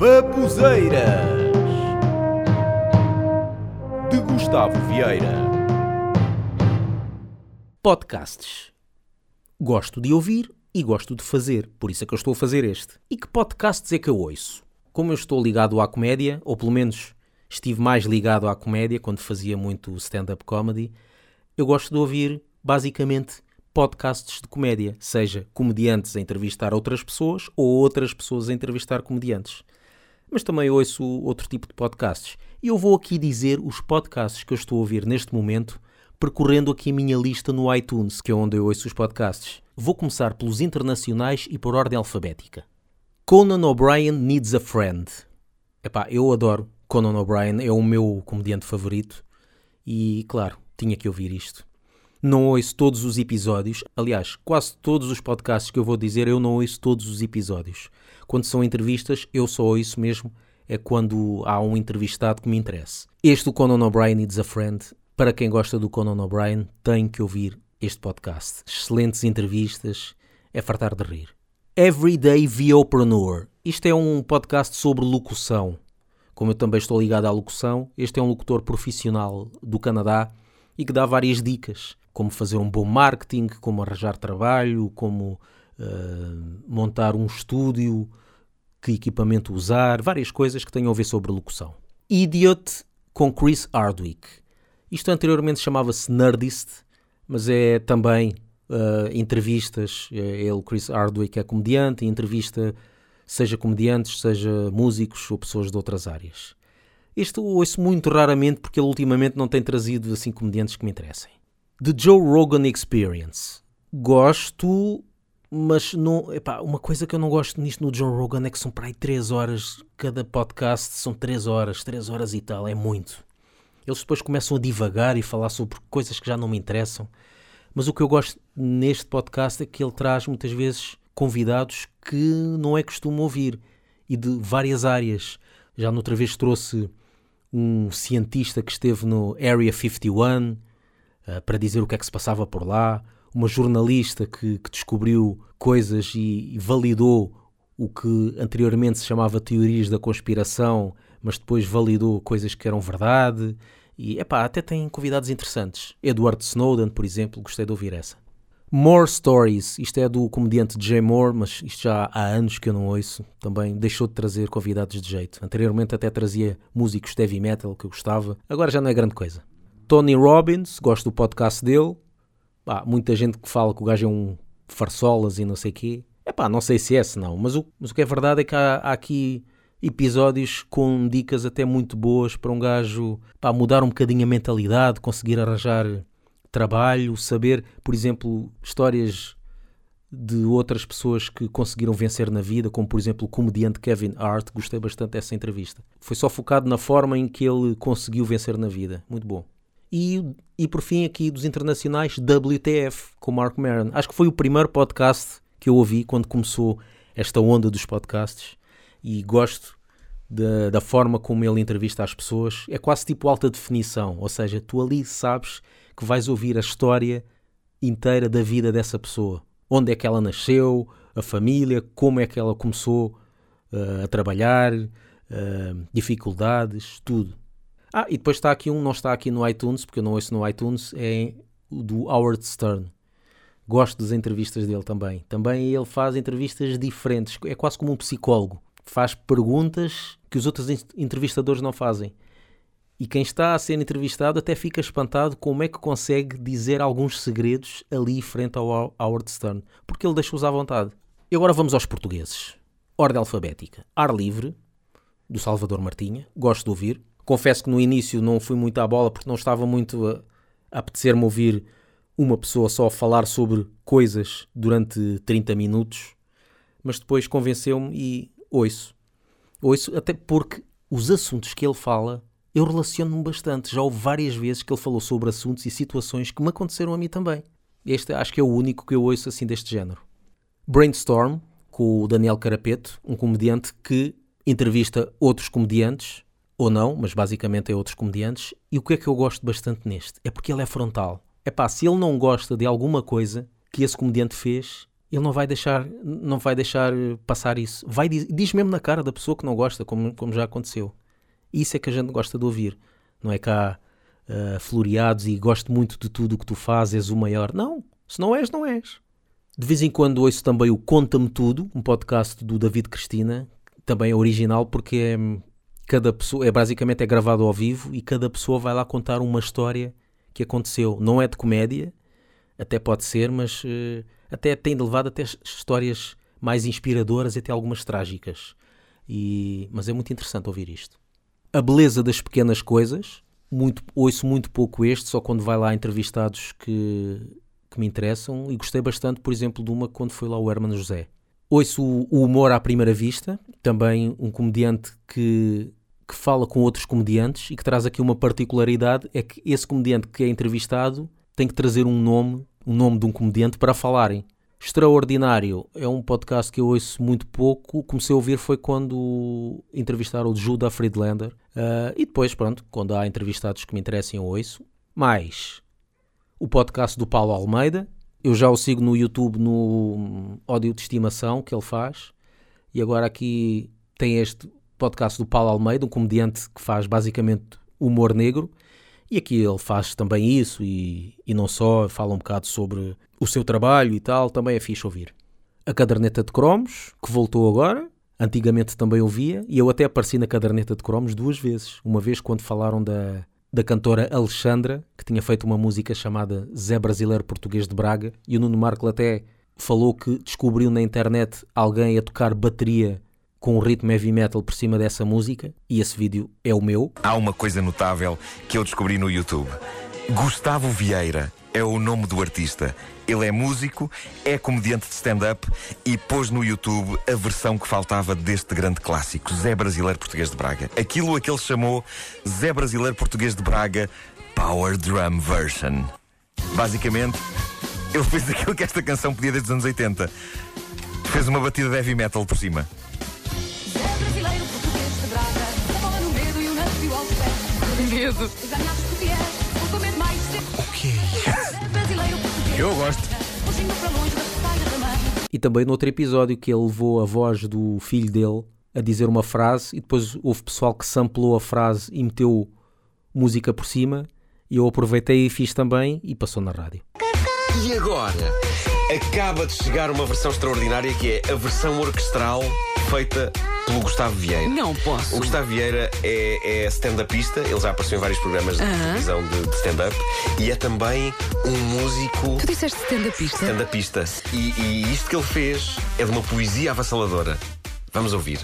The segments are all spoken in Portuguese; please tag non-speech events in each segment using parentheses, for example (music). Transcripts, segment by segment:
Babuzeiras de Gustavo Vieira. Podcasts. Gosto de ouvir e gosto de fazer, por isso é que eu estou a fazer este. E que podcasts é que eu ouço? Como eu estou ligado à comédia, ou pelo menos estive mais ligado à comédia quando fazia muito stand-up comedy, eu gosto de ouvir basicamente podcasts de comédia, seja comediantes a entrevistar outras pessoas ou outras pessoas a entrevistar comediantes. Mas também ouço outro tipo de podcasts. E eu vou aqui dizer os podcasts que eu estou a ouvir neste momento, percorrendo aqui a minha lista no iTunes, que é onde eu ouço os podcasts. Vou começar pelos internacionais e por ordem alfabética. Conan O'Brien Needs a Friend. Epá, eu adoro Conan O'Brien, é o meu comediante favorito. E, claro, tinha que ouvir isto. Não ouço todos os episódios. Aliás, quase todos os podcasts que eu vou dizer, eu não ouço todos os episódios. Quando são entrevistas, eu só ouço mesmo é quando há um entrevistado que me interessa. Este, o Conan O'Brien Needs a Friend, para quem gosta do Conan O'Brien, tem que ouvir este podcast. Excelentes entrevistas, é fartar de rir. Everyday Viopreneur. Isto é um podcast sobre locução. Como eu também estou ligado à locução, este é um locutor profissional do Canadá e que dá várias dicas como fazer um bom marketing, como arranjar trabalho, como uh, montar um estúdio, que equipamento usar, várias coisas que tenham a ver sobre locução. Idiot com Chris Hardwick. Isto anteriormente chamava-se Nerdist, mas é também uh, entrevistas. É, ele, Chris Hardwick, é comediante e entrevista seja comediantes, seja músicos ou pessoas de outras áreas. Este eu ouço muito raramente porque ele ultimamente não tem trazido assim comediantes que me interessem. The Joe Rogan Experience. Gosto, mas não, epá, uma coisa que eu não gosto nisto no Joe Rogan é que são para aí 3 horas, cada podcast são 3 horas, 3 horas e tal, é muito. Eles depois começam a divagar e falar sobre coisas que já não me interessam. Mas o que eu gosto neste podcast é que ele traz muitas vezes convidados que não é costume ouvir e de várias áreas. Já noutra vez trouxe um cientista que esteve no Area 51 uh, para dizer o que é que se passava por lá, uma jornalista que, que descobriu coisas e, e, validou o que anteriormente se chamava teorias da conspiração, mas depois validou coisas que eram verdade. E epá, até tem convidados interessantes. Edward Snowden, por exemplo, gostei de ouvir essa. More Stories, isto é do comediante Jay Moore, mas isto já há anos que eu não ouço. Também deixou de trazer convidados de jeito. Anteriormente até trazia músicos de heavy metal que eu gostava, agora já não é grande coisa. Tony Robbins, gosto do podcast dele. Pá, muita gente que fala que o gajo é um farsolas e não sei o quê. Epá, não sei se é, se não, mas o, mas o que é verdade é que há, há aqui episódios com dicas até muito boas para um gajo pá, mudar um bocadinho a mentalidade, conseguir arranjar trabalho, saber, por exemplo, histórias de outras pessoas que conseguiram vencer na vida, como por exemplo o comediante Kevin Hart, gostei bastante dessa entrevista. Foi só focado na forma em que ele conseguiu vencer na vida. Muito bom. E, e por fim, aqui dos internacionais, WTF, com Mark Maron. Acho que foi o primeiro podcast que eu ouvi quando começou esta onda dos podcasts e gosto da, da forma como ele entrevista as pessoas. É quase tipo alta definição, ou seja, tu ali sabes que vais ouvir a história inteira da vida dessa pessoa. Onde é que ela nasceu, a família, como é que ela começou uh, a trabalhar, uh, dificuldades, tudo. Ah, e depois está aqui um, não está aqui no iTunes, porque eu não ouço no iTunes, é do Howard Stern. Gosto das entrevistas dele também. Também ele faz entrevistas diferentes, é quase como um psicólogo. Faz perguntas que os outros entrevistadores não fazem. E quem está a ser entrevistado até fica espantado como é que consegue dizer alguns segredos ali frente ao Howard Stern, porque ele deixa-os à vontade. E agora vamos aos portugueses. Ordem alfabética. Ar Livre, do Salvador Martinha. Gosto de ouvir. Confesso que no início não fui muito à bola porque não estava muito a, apetecer-me ouvir uma pessoa só falar sobre coisas durante 30 minutos, mas depois convenceu-me e ouço. Ouço até porque os assuntos que ele fala eu relaciono-me bastante. Já houve várias vezes que ele falou sobre assuntos e situações que me aconteceram a mim também. Este acho que é o único que eu ouço assim deste género. Brainstorm, com o Daniel Carapeto, um comediante que entrevista outros comediantes ou não, mas basicamente é outros comediantes. E o que é que eu gosto bastante neste? É porque ele é frontal. É pá, se ele não gosta de alguma coisa que esse comediante fez, ele não vai deixar, não vai deixar passar isso. Vai diz, diz mesmo na cara da pessoa que não gosta, como, como já aconteceu. Isso é que a gente gosta de ouvir. Não é cá uh, floreados e gosto muito de tudo o que tu fazes, o maior. Não, se não és, não és. De vez em quando ouço também o Conta-me Tudo, um podcast do David Cristina, também é original porque é, cada pessoa, é basicamente é gravado ao vivo e cada pessoa vai lá contar uma história que aconteceu. Não é de comédia, até pode ser, mas uh, até tem levado até histórias mais inspiradoras até algumas trágicas. E, mas é muito interessante ouvir isto. A beleza das pequenas coisas, muito, ouço muito pouco este, só quando vai lá entrevistados que, que me interessam, e gostei bastante, por exemplo, de uma quando foi lá o Hermano José. Ouço o Humor à Primeira Vista, também um comediante que, que fala com outros comediantes e que traz aqui uma particularidade, é que esse comediante que é entrevistado tem que trazer um nome o nome de um comediante para falarem. Extraordinário é um podcast que eu ouço muito pouco. Comecei a ouvir foi quando entrevistaram o Judah Friedlander. Uh, e depois, pronto, quando há entrevistados que me interessem, eu ouço. Mais o podcast do Paulo Almeida. Eu já o sigo no YouTube no ódio de estimação que ele faz. E agora aqui tem este podcast do Paulo Almeida, um comediante que faz basicamente humor negro. E aqui ele faz também isso e, e não só, fala um bocado sobre o seu trabalho e tal, também é fixe ouvir. A caderneta de cromos, que voltou agora, antigamente também ouvia, e eu até apareci na caderneta de cromos duas vezes. Uma vez quando falaram da, da cantora Alexandra, que tinha feito uma música chamada Zé Brasileiro Português de Braga, e o Nuno Marco até falou que descobriu na internet alguém a tocar bateria com um ritmo heavy metal por cima dessa música, e esse vídeo é o meu. Há uma coisa notável que eu descobri no YouTube. Gustavo Vieira é o nome do artista. Ele é músico, é comediante de stand-up e pôs no YouTube a versão que faltava deste grande clássico, Zé Brasileiro Português de Braga. Aquilo a que ele chamou Zé Brasileiro Português de Braga Power Drum Version. Basicamente, ele fez aquilo que esta canção podia desde os anos 80. Fez uma batida de heavy metal por cima. Medo. O que é Eu gosto. E também no outro episódio que ele levou a voz do filho dele a dizer uma frase e depois houve pessoal que samplou a frase e meteu música por cima e eu aproveitei e fiz também e passou na rádio. E agora? Acaba de chegar uma versão extraordinária que é a versão orquestral feita pelo Gustavo Vieira. Não posso. O Gustavo Vieira é, é stand-upista, ele já apareceu em vários programas de televisão de, de stand-up e é também um músico. Tu disseste stand-upista? Stand-upista. E, e isto que ele fez é de uma poesia avassaladora. Vamos ouvir.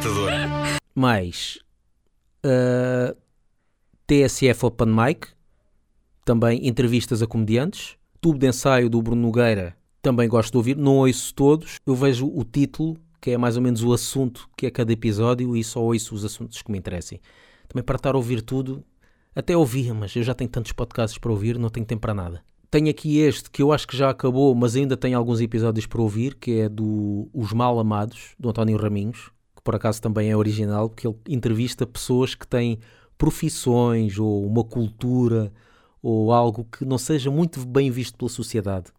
Arrebatador. Mais uh, TSF Open Mic, também entrevistas a comediantes. Tubo de ensaio do Bruno Nogueira, também gosto de ouvir. Não ouço todos, eu vejo o título, que é mais ou menos o assunto que é cada episódio, e só ouço os assuntos que me interessem. Também para estar a ouvir tudo, até ouvia, mas eu já tenho tantos podcasts para ouvir, não tenho tempo para nada. Tenho aqui este que eu acho que já acabou, mas ainda tem alguns episódios para ouvir, que é do Os Mal Amados, do António Raminhos que por acaso também é original, porque ele entrevista pessoas que têm profissões ou uma cultura ou algo que não seja muito bem visto pela sociedade.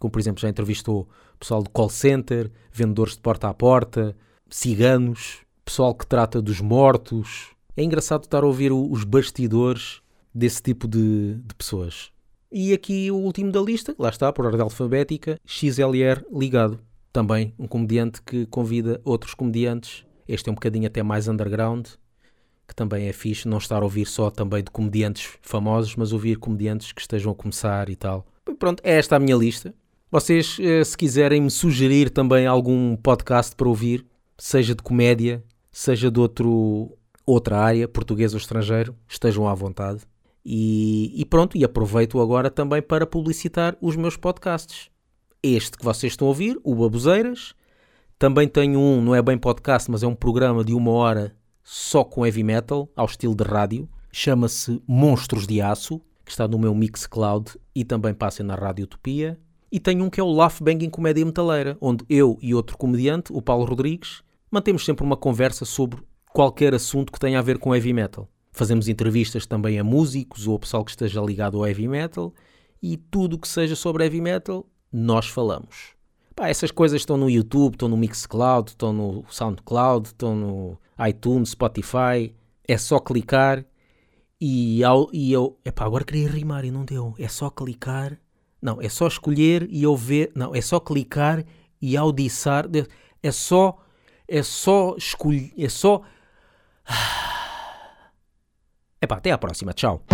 Como, por exemplo, já entrevistou pessoal de call center, vendedores de porta a porta, ciganos, pessoal que trata dos mortos. É engraçado estar a ouvir os bastidores desse tipo de, de pessoas. E aqui o último da lista, lá está, por ordem alfabética, XLR ligado também um comediante que convida outros comediantes. Este é um bocadinho até mais underground, que também é fixe não estar a ouvir só também de comediantes famosos, mas ouvir comediantes que estejam a começar e tal. Pronto, é esta a minha lista. Vocês, eh, se quiserem me sugerir também algum podcast para ouvir, seja de comédia, seja de outro, outra área, português ou estrangeiro, estejam à vontade. E, e pronto, e aproveito agora também para publicitar os meus podcasts. Este que vocês estão a ouvir, o Baboseiras. Também tenho um, não é bem podcast, mas é um programa de uma hora só com heavy metal, ao estilo de rádio. Chama-se Monstros de Aço, que está no meu Mixcloud e também passa na Rádio Utopia. E tenho um que é o Laugh Banging Comédia Metaleira, onde eu e outro comediante, o Paulo Rodrigues, mantemos sempre uma conversa sobre qualquer assunto que tenha a ver com heavy metal. Fazemos entrevistas também a músicos ou a pessoal que esteja ligado ao heavy metal e tudo o que seja sobre heavy metal, nós falamos. Pá, essas coisas estão no YouTube, estão no Mixcloud, estão no Soundcloud, estão no iTunes, Spotify. É só clicar e, ao, e eu. Epá, agora queria rimar e não deu. É só clicar. Não, é só escolher e eu ver. Não, é só clicar e audiçar. É só. É só escolher. É só. (sighs) Epá, até à próxima. Tchau.